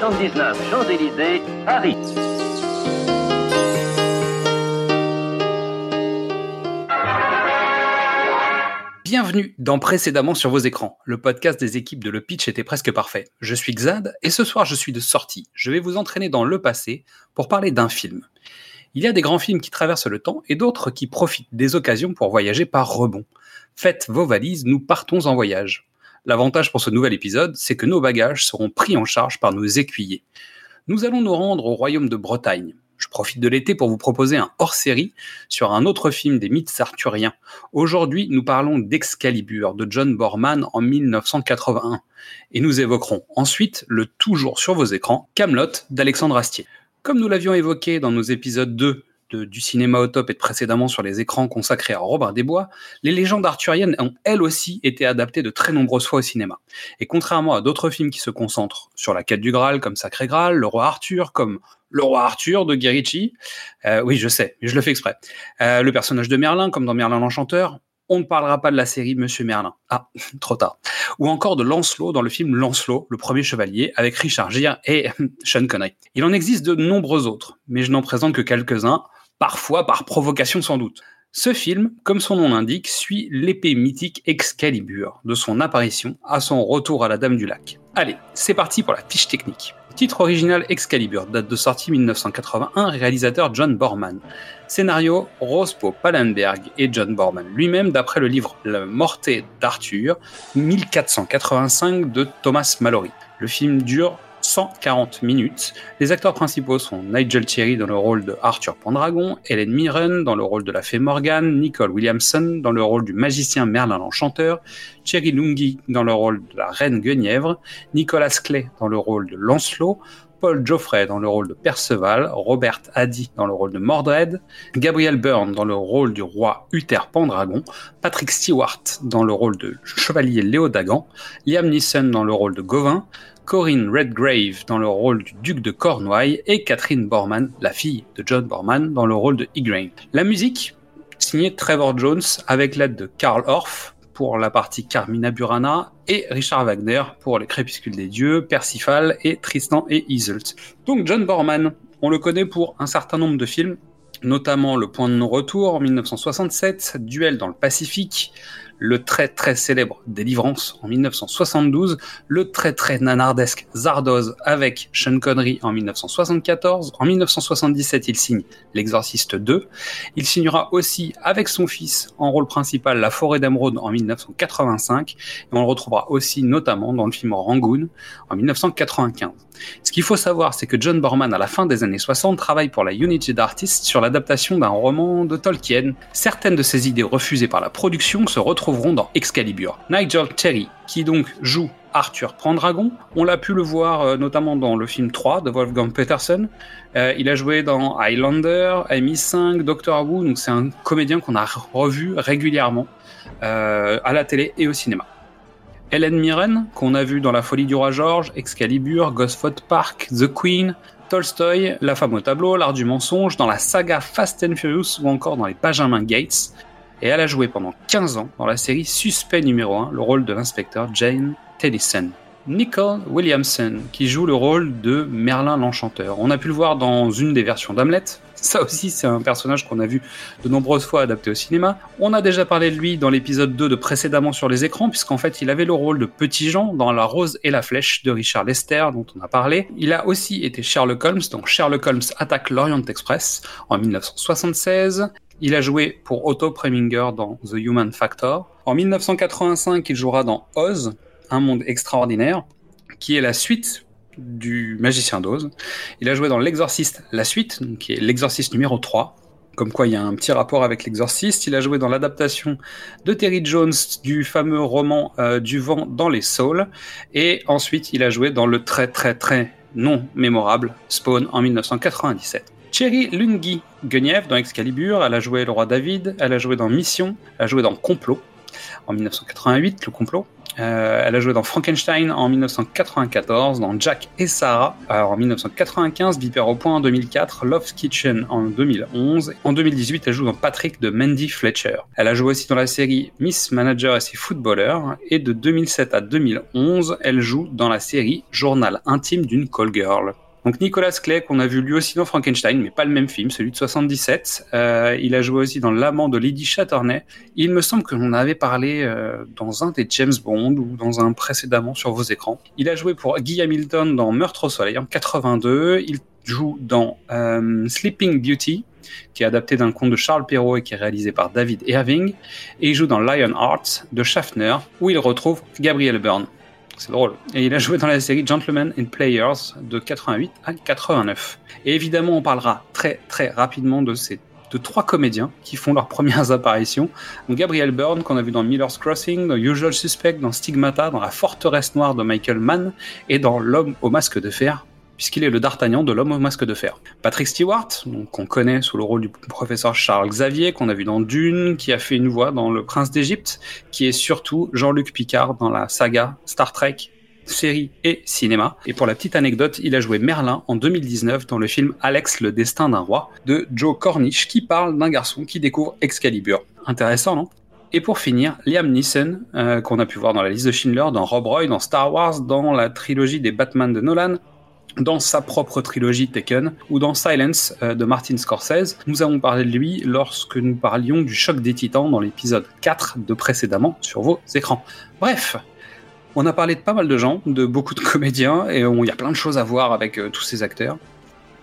79 Champs-Élysées, Paris. Bienvenue dans Précédemment sur vos écrans, le podcast des équipes de Le Pitch était presque parfait. Je suis Xad et ce soir je suis de sortie. Je vais vous entraîner dans le passé pour parler d'un film. Il y a des grands films qui traversent le temps et d'autres qui profitent des occasions pour voyager par rebond. Faites vos valises, nous partons en voyage. L'avantage pour ce nouvel épisode, c'est que nos bagages seront pris en charge par nos écuyers. Nous allons nous rendre au royaume de Bretagne. Je profite de l'été pour vous proposer un hors-série sur un autre film des mythes arthuriens. Aujourd'hui, nous parlons d'Excalibur de John Borman en 1981. Et nous évoquerons ensuite le toujours sur vos écrans Camelot d'Alexandre Astier. Comme nous l'avions évoqué dans nos épisodes 2 du cinéma au top et précédemment sur les écrans consacrés à Robin des Bois, les légendes arthuriennes ont elles aussi été adaptées de très nombreuses fois au cinéma. Et contrairement à d'autres films qui se concentrent sur la quête du Graal comme Sacré Graal, le roi Arthur comme le roi Arthur de Guy Ritchie, euh, oui je sais, mais je le fais exprès, euh, le personnage de Merlin comme dans Merlin l'Enchanteur, on ne parlera pas de la série Monsieur Merlin. Ah, trop tard. Ou encore de Lancelot dans le film Lancelot, le premier chevalier, avec Richard Gere et Sean Connery. Il en existe de nombreux autres, mais je n'en présente que quelques-uns, parfois par provocation sans doute. Ce film, comme son nom l'indique, suit l'épée mythique Excalibur, de son apparition à son retour à la Dame du Lac. Allez, c'est parti pour la fiche technique. Titre original Excalibur, date de sortie 1981, réalisateur John Borman. Scénario Rospo Pallenberg et John Borman lui-même d'après le livre La Morte d'Arthur 1485 de Thomas Mallory. Le film dure 140 minutes. Les acteurs principaux sont Nigel Thierry dans le rôle de Arthur Pendragon, Helen Mirren dans le rôle de la fée Morgane, Nicole Williamson dans le rôle du magicien Merlin l'Enchanteur, Thierry Lungi dans le rôle de la reine Guenièvre, Nicolas Clay dans le rôle de Lancelot, Paul Geoffrey dans le rôle de Perceval, Robert Addy dans le rôle de Mordred, Gabriel Byrne dans le rôle du roi Uther Pendragon, Patrick Stewart dans le rôle de chevalier Léodagan, Liam Neeson dans le rôle de Gauvin, Corinne Redgrave dans le rôle du duc de Cornouailles et Catherine Borman, la fille de John Borman, dans le rôle de Igraine. La musique, signée Trevor Jones avec l'aide de Karl Orff pour la partie Carmina Burana et Richard Wagner pour les Crépuscules des Dieux, Percival et Tristan et Iseult. Donc John Borman, on le connaît pour un certain nombre de films, notamment Le Point de non-retour en 1967, Duel dans le Pacifique, le très très célèbre Délivrance en 1972, le très très nanardesque Zardoz avec Sean Connery en 1974. En 1977, il signe L'Exorciste 2. Il signera aussi avec son fils en rôle principal La Forêt d'Emeraude en 1985. Et on le retrouvera aussi notamment dans le film Rangoon en 1995. Ce qu'il faut savoir, c'est que John Borman, à la fin des années 60, travaille pour la United Artists sur l'adaptation d'un roman de Tolkien. Certaines de ses idées refusées par la production se dans Excalibur. Nigel Terry, qui donc joue Arthur Pendragon, on l'a pu le voir euh, notamment dans le film 3 de Wolfgang Peterson. Euh, il a joué dans Highlander, MI5, Doctor Who, donc c'est un comédien qu'on a revu régulièrement euh, à la télé et au cinéma. Helen Mirren, qu'on a vu dans La Folie du Roi George, Excalibur, Gosford Park, The Queen, Tolstoy, La femme au tableau, L'art du mensonge, dans la saga Fast and Furious ou encore dans les Benjamin Gates. Et elle a joué pendant 15 ans dans la série Suspect numéro 1, le rôle de l'inspecteur Jane Tennison. Nicole Williamson, qui joue le rôle de Merlin l'Enchanteur. On a pu le voir dans une des versions d'Hamlet. Ça aussi, c'est un personnage qu'on a vu de nombreuses fois adapté au cinéma. On a déjà parlé de lui dans l'épisode 2 de précédemment sur les écrans, puisqu'en fait, il avait le rôle de Petit Jean dans La Rose et la Flèche de Richard Lester, dont on a parlé. Il a aussi été Sherlock Holmes dans Sherlock Holmes attaque l'Orient Express en 1976. Il a joué pour Otto Preminger dans The Human Factor. En 1985, il jouera dans Oz, un monde extraordinaire, qui est la suite du Magicien d'Oz. Il a joué dans L'Exorciste, la suite, qui est L'Exorciste numéro 3. Comme quoi, il y a un petit rapport avec l'Exorciste. Il a joué dans l'adaptation de Terry Jones du fameux roman euh, Du vent dans les saules. Et ensuite, il a joué dans le très très très non mémorable, Spawn en 1997. Cherry Lungi, Guenièvre dans Excalibur, elle a joué le roi David, elle a joué dans Mission, elle a joué dans Complot en 1988, le complot. Euh, elle a joué dans Frankenstein en 1994, dans Jack et Sarah en 1995, Viper au point en 2004, Love's Kitchen en 2011. En 2018, elle joue dans Patrick de Mandy Fletcher. Elle a joué aussi dans la série Miss Manager et ses footballeurs. Et de 2007 à 2011, elle joue dans la série Journal intime d'une call girl. Donc Nicolas Clay, qu'on a vu lui aussi dans Frankenstein, mais pas le même film, celui de 77. Euh, il a joué aussi dans L'amant de Lady Chatterley. Il me semble que l'on avait parlé euh, dans un des James Bond ou dans un précédemment sur vos écrans. Il a joué pour Guy Hamilton dans Meurtre au soleil en 82. Il joue dans euh, Sleeping Beauty, qui est adapté d'un conte de Charles Perrault et qui est réalisé par David Irving. Et il joue dans Lion Hearts de Schaffner, où il retrouve Gabriel Byrne. C'est drôle. Et il a joué dans la série Gentlemen and Players de 88 à 89. Et évidemment, on parlera très très rapidement de ces de trois comédiens qui font leurs premières apparitions. Gabriel Byrne, qu'on a vu dans Miller's Crossing, dans Usual Suspect, dans Stigmata, dans La Forteresse Noire de Michael Mann et dans L'Homme au masque de fer, puisqu'il est le d'Artagnan de l'homme au masque de fer. Patrick Stewart, qu'on connaît sous le rôle du professeur Charles Xavier, qu'on a vu dans Dune, qui a fait une voix dans Le Prince d'Égypte, qui est surtout Jean-Luc Picard dans la saga Star Trek série et cinéma. Et pour la petite anecdote, il a joué Merlin en 2019 dans le film Alex le destin d'un roi de Joe Cornish qui parle d'un garçon qui découvre Excalibur. Intéressant, non? Et pour finir, Liam Neeson, euh, qu'on a pu voir dans la liste de Schindler, dans Rob Roy, dans Star Wars, dans la trilogie des Batman de Nolan, dans sa propre trilogie Taken ou dans Silence euh, de Martin Scorsese. Nous avons parlé de lui lorsque nous parlions du choc des titans dans l'épisode 4 de précédemment sur vos écrans. Bref, on a parlé de pas mal de gens, de beaucoup de comédiens, et il y a plein de choses à voir avec euh, tous ces acteurs.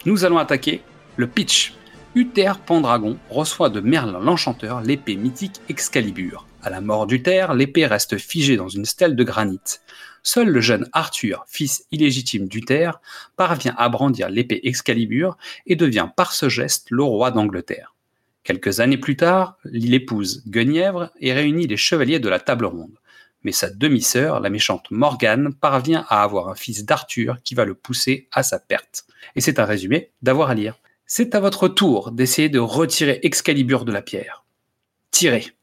Nous allons attaquer le pitch. Uther Pendragon reçoit de Merlin l'Enchanteur l'épée mythique Excalibur. À la mort d'Uther, l'épée reste figée dans une stèle de granit. Seul le jeune Arthur, fils illégitime d'Uther, parvient à brandir l'épée Excalibur et devient par ce geste le roi d'Angleterre. Quelques années plus tard, il épouse Guenièvre et réunit les chevaliers de la table ronde. Mais sa demi-sœur, la méchante Morgane, parvient à avoir un fils d'Arthur qui va le pousser à sa perte. Et c'est un résumé d'avoir à lire. C'est à votre tour d'essayer de retirer Excalibur de la pierre. Tirez.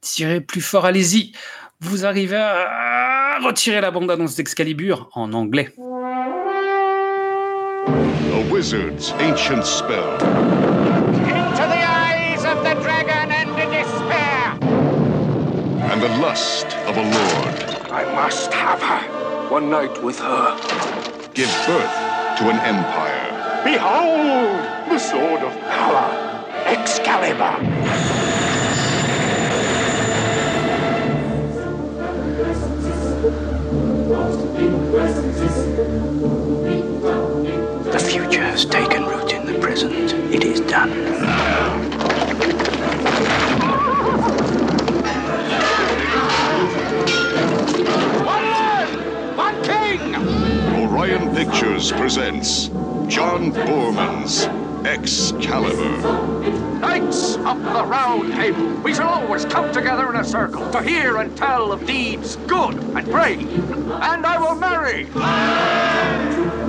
Tirez plus fort, allez-y. Vous arrivez à retirer la bande-annonce d'Excalibur en anglais. A wizard's ancient spell. Into the eyes of the dragon and the despair. And the lust of a lord. I must have her. One night with her. Give birth to an empire. Behold the sword of power, Excalibur. The future has taken root in the present. It is done. One one king! Orion Pictures presents John Borman's Excalibur. Knights of the Round Table, we shall always come together in a circle to hear and tell of deeds good and brave. And I will marry.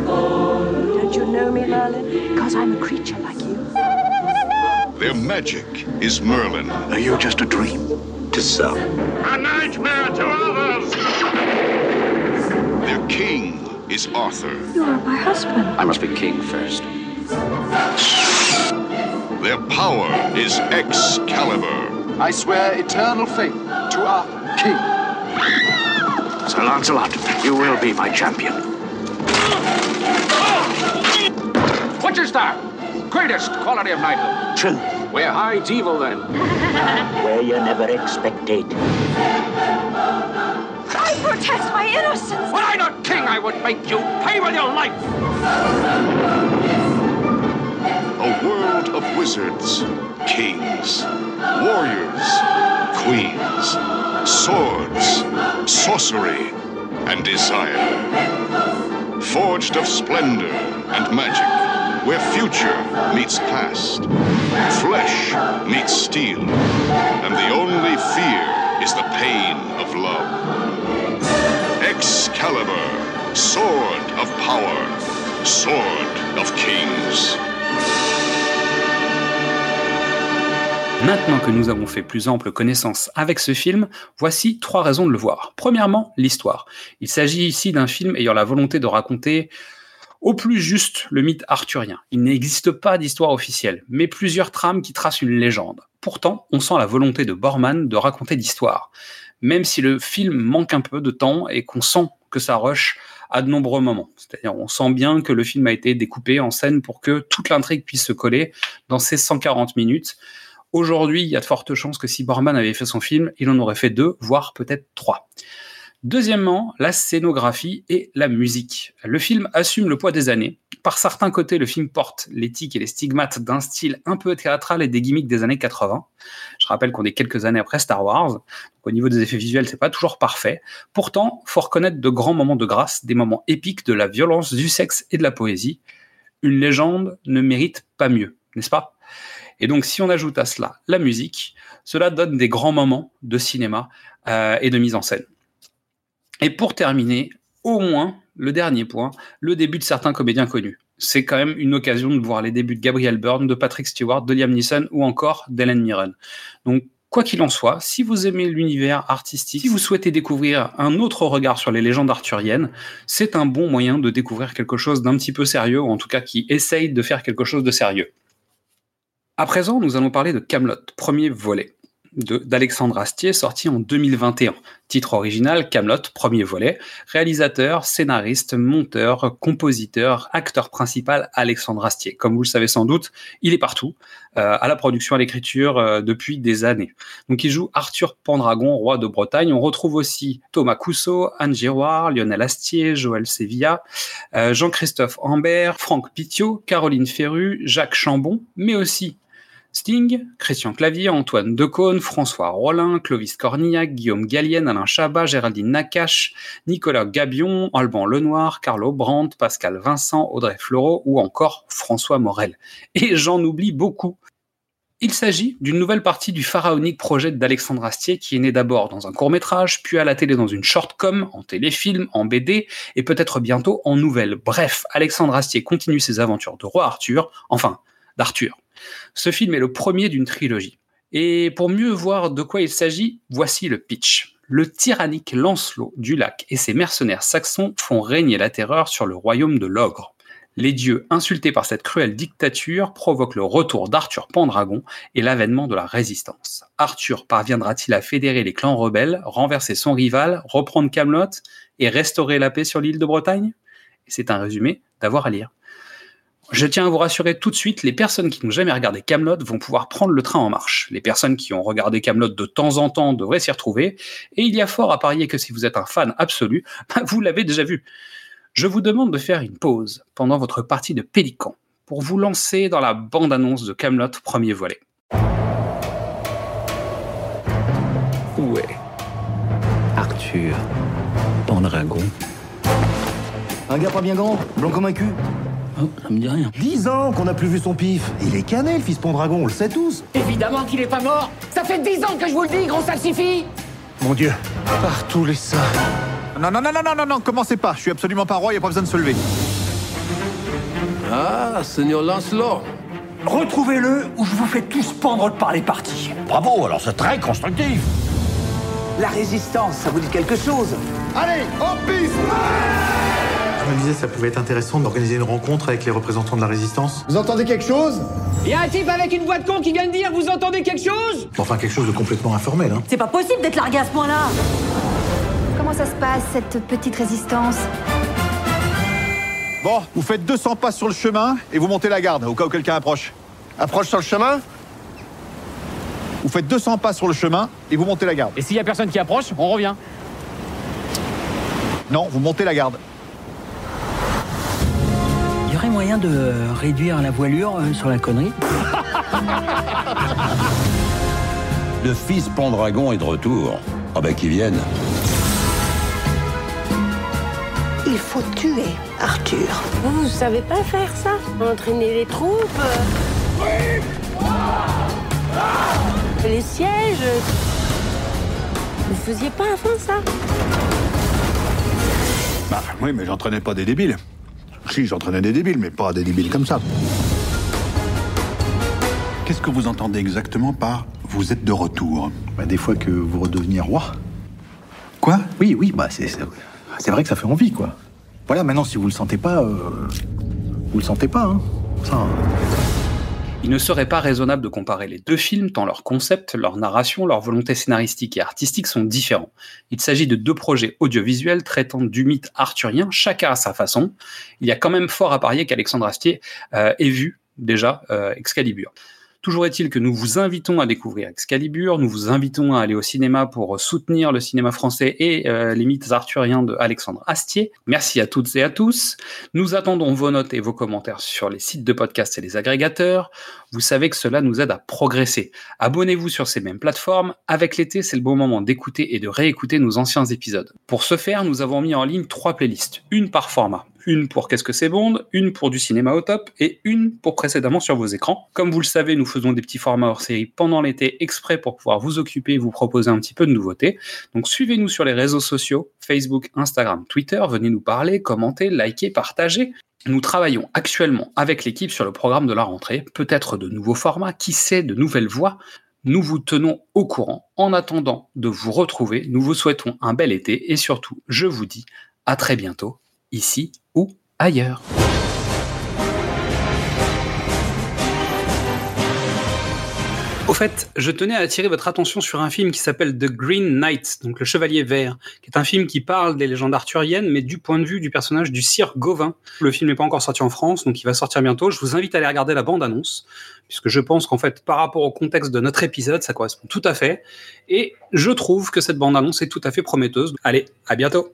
Don't you know me, Merlin? Because I'm a creature like you. Their magic is Merlin. Are you just a dream? To some. A nightmare to others. Their king is Arthur. You are my husband. I must be king first. Their power is Excalibur. I swear eternal faith to our king. Sir Lancelot, you will be my champion. Witcher star, greatest quality of knighthood. True. Where hides evil then? where you never expected. I protest my innocence. Were I not king, I would make you pay with your life. Wizards, kings, warriors, queens, swords, sorcery, and desire. Forged of splendor and magic, where future meets past, flesh meets steel, and the only fear is the pain of love. Excalibur, sword of power, Sword of Kings. Maintenant que nous avons fait plus ample connaissance avec ce film, voici trois raisons de le voir. Premièrement, l'histoire. Il s'agit ici d'un film ayant la volonté de raconter au plus juste le mythe arthurien. Il n'existe pas d'histoire officielle, mais plusieurs trames qui tracent une légende. Pourtant, on sent la volonté de Borman de raconter l'histoire, même si le film manque un peu de temps et qu'on sent que ça rush à de nombreux moments. C'est-à-dire, on sent bien que le film a été découpé en scène pour que toute l'intrigue puisse se coller dans ces 140 minutes. Aujourd'hui, il y a de fortes chances que si Borman avait fait son film, il en aurait fait deux, voire peut-être trois. Deuxièmement, la scénographie et la musique. Le film assume le poids des années. Par certains côtés, le film porte l'éthique et les stigmates d'un style un peu théâtral et des gimmicks des années 80. Je rappelle qu'on est quelques années après Star Wars. Donc, au niveau des effets visuels, c'est pas toujours parfait. Pourtant, faut reconnaître de grands moments de grâce, des moments épiques de la violence, du sexe et de la poésie. Une légende ne mérite pas mieux, n'est-ce pas? Et donc, si on ajoute à cela la musique, cela donne des grands moments de cinéma euh, et de mise en scène. Et pour terminer, au moins, le dernier point, le début de certains comédiens connus. C'est quand même une occasion de voir les débuts de Gabriel Byrne, de Patrick Stewart, de Liam Neeson ou encore d'Ellen Mirren. Donc, quoi qu'il en soit, si vous aimez l'univers artistique, si vous souhaitez découvrir un autre regard sur les légendes arthuriennes, c'est un bon moyen de découvrir quelque chose d'un petit peu sérieux, ou en tout cas qui essaye de faire quelque chose de sérieux. À présent, nous allons parler de Camelot, premier volet d'Alexandre Astier, sorti en 2021. Titre original, Camelot, premier volet. Réalisateur, scénariste, monteur, compositeur, acteur principal, Alexandre Astier. Comme vous le savez sans doute, il est partout, euh, à la production, à l'écriture, euh, depuis des années. Donc il joue Arthur Pendragon, roi de Bretagne. On retrouve aussi Thomas Cousseau, Anne Giroir, Lionel Astier, Joël Sevilla, euh, Jean-Christophe Ambert, Franck Pitiot, Caroline Ferru, Jacques Chambon, mais aussi Sting, Christian Clavier, Antoine Decaune, François Rollin, Clovis Cornillac, Guillaume Gallienne, Alain Chabat, Géraldine Nakache, Nicolas Gabion, Alban Lenoir, Carlo Brandt, Pascal Vincent, Audrey Fleurot ou encore François Morel. Et j'en oublie beaucoup. Il s'agit d'une nouvelle partie du pharaonique projet d'Alexandre Astier qui est né d'abord dans un court-métrage, puis à la télé dans une short-com, en téléfilm, en BD et peut-être bientôt en nouvelle. Bref, Alexandre Astier continue ses aventures de roi Arthur, enfin, d'Arthur. Ce film est le premier d'une trilogie. Et pour mieux voir de quoi il s'agit, voici le pitch. Le tyrannique Lancelot du lac et ses mercenaires saxons font régner la terreur sur le royaume de l'ogre. Les dieux, insultés par cette cruelle dictature, provoquent le retour d'Arthur Pendragon et l'avènement de la résistance. Arthur parviendra-t-il à fédérer les clans rebelles, renverser son rival, reprendre Camelot et restaurer la paix sur l'île de Bretagne? C'est un résumé d'avoir à lire. Je tiens à vous rassurer tout de suite, les personnes qui n'ont jamais regardé Camelot vont pouvoir prendre le train en marche. Les personnes qui ont regardé Camelot de temps en temps devraient s'y retrouver, et il y a fort à parier que si vous êtes un fan absolu, bah, vous l'avez déjà vu. Je vous demande de faire une pause pendant votre partie de Pélican pour vous lancer dans la bande-annonce de Camelot premier volet. Où est Arthur Pendragon Un gars pas bien grand, blanc comme un cul? Oh, ça me dit rien. Dix ans qu'on n'a plus vu son pif. Il est cané, le fils Pendragon, on le sait tous. Évidemment qu'il est pas mort Ça fait dix ans que je vous le dis, gros salsifis Mon Dieu, par tous les saints. Non, non, non, non, non, non, non, commencez pas. Je suis absolument pas roi, y a pas besoin de se lever. Ah, Seigneur Lancelot. Retrouvez-le ou je vous fais tous pendre par les parties. Bravo, alors c'est très constructif. La résistance, ça vous dit quelque chose? Allez, en piste me disais, ça pouvait être intéressant d'organiser une rencontre avec les représentants de la résistance. Vous entendez quelque chose? Il y a un type avec une voix de con qui vient de dire Vous entendez quelque chose? Enfin, quelque chose de complètement informel, hein. C'est pas possible d'être largué à ce point-là Comment ça se passe, cette petite résistance? Bon, vous faites 200 pas sur le chemin et vous montez la garde au cas où quelqu'un approche. Approche sur le chemin Vous faites 200 pas sur le chemin et vous montez la garde. Et s'il y a personne qui approche, on revient. Non, vous montez la garde. Il y aurait moyen de réduire la voilure euh, sur la connerie Le fils Pendragon est de retour. Ah ben qu'il vienne. Il faut tuer Arthur. Vous, vous savez pas faire ça? Entraîner les troupes? Euh, Les sièges? Vous faisiez pas avant ça? Bah oui, mais j'entraînais pas des débiles. Si, j'entraînais des débiles, mais pas des débiles comme ça. Qu'est-ce que vous entendez exactement par vous êtes de retour bah, Des fois que vous redeveniez roi. Quoi? Oui, oui, bah c'est c'est vrai que ça fait envie, quoi. Voilà, maintenant, si vous le sentez pas, euh, vous le sentez pas, hein. Ça. hein. Il ne serait pas raisonnable de comparer les deux films tant leur concept, leur narration, leur volonté scénaristique et artistique sont différents. Il s'agit de deux projets audiovisuels traitant du mythe arthurien, chacun à sa façon. Il y a quand même fort à parier qu'Alexandre Astier euh, ait vu déjà euh, Excalibur. Toujours est-il que nous vous invitons à découvrir Excalibur, nous vous invitons à aller au cinéma pour soutenir le cinéma français et euh, les mythes arthuriens de Alexandre Astier. Merci à toutes et à tous. Nous attendons vos notes et vos commentaires sur les sites de podcast et les agrégateurs. Vous savez que cela nous aide à progresser. Abonnez-vous sur ces mêmes plateformes. Avec l'été, c'est le bon moment d'écouter et de réécouter nos anciens épisodes. Pour ce faire, nous avons mis en ligne trois playlists, une par format une pour Qu'est-ce que c'est Bond, une pour du cinéma au top et une pour précédemment sur vos écrans. Comme vous le savez, nous faisons des petits formats hors série pendant l'été exprès pour pouvoir vous occuper et vous proposer un petit peu de nouveautés. Donc suivez-nous sur les réseaux sociaux, Facebook, Instagram, Twitter, venez nous parler, commenter, liker, partager. Nous travaillons actuellement avec l'équipe sur le programme de la rentrée, peut-être de nouveaux formats, qui sait, de nouvelles voix. Nous vous tenons au courant. En attendant de vous retrouver, nous vous souhaitons un bel été et surtout, je vous dis à très bientôt, ici ou ailleurs. Au fait, je tenais à attirer votre attention sur un film qui s'appelle The Green Knight, donc le Chevalier Vert, qui est un film qui parle des légendes arthuriennes, mais du point de vue du personnage du Sire Gauvin. Le film n'est pas encore sorti en France, donc il va sortir bientôt. Je vous invite à aller regarder la bande-annonce, puisque je pense qu'en fait, par rapport au contexte de notre épisode, ça correspond tout à fait. Et je trouve que cette bande-annonce est tout à fait prometteuse. Allez, à bientôt